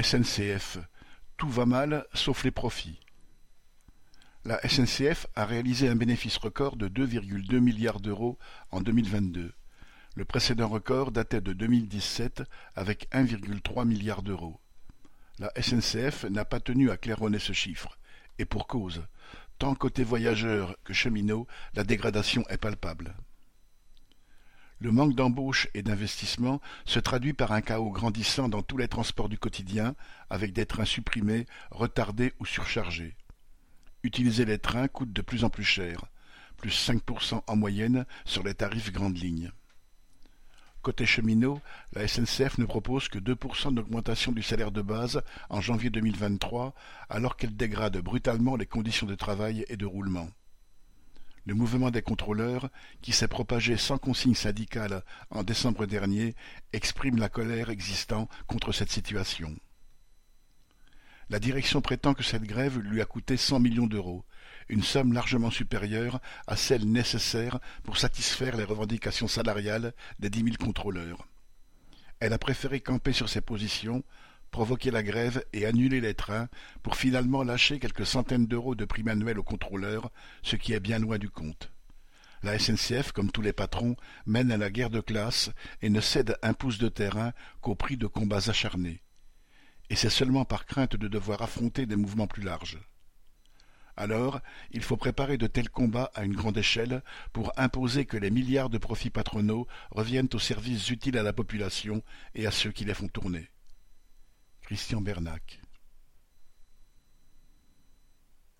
SNCF, tout va mal sauf les profits. La SNCF a réalisé un bénéfice record de deux virgule deux milliards d'euros en deux mille vingt-deux. Le précédent record datait de deux mille dix-sept avec un virgule trois milliard d'euros. La SNCF n'a pas tenu à claironner ce chiffre, et pour cause. Tant côté voyageurs que cheminots, la dégradation est palpable. Le manque d'embauche et d'investissement se traduit par un chaos grandissant dans tous les transports du quotidien, avec des trains supprimés, retardés ou surchargés. Utiliser les trains coûte de plus en plus cher, plus 5% en moyenne sur les tarifs grandes lignes. Côté cheminot, la SNCF ne propose que 2% d'augmentation du salaire de base en janvier 2023, alors qu'elle dégrade brutalement les conditions de travail et de roulement. Le mouvement des contrôleurs, qui s'est propagé sans consigne syndicale en décembre dernier, exprime la colère existant contre cette situation. La direction prétend que cette grève lui a coûté cent millions d'euros, une somme largement supérieure à celle nécessaire pour satisfaire les revendications salariales des dix mille contrôleurs. Elle a préféré camper sur ses positions, provoquer la grève et annuler les trains pour finalement lâcher quelques centaines d'euros de prime annuelle aux contrôleurs, ce qui est bien loin du compte. La SNCF, comme tous les patrons, mène à la guerre de classe et ne cède un pouce de terrain qu'au prix de combats acharnés. Et c'est seulement par crainte de devoir affronter des mouvements plus larges. Alors, il faut préparer de tels combats à une grande échelle pour imposer que les milliards de profits patronaux reviennent aux services utiles à la population et à ceux qui les font tourner. Christian Bernac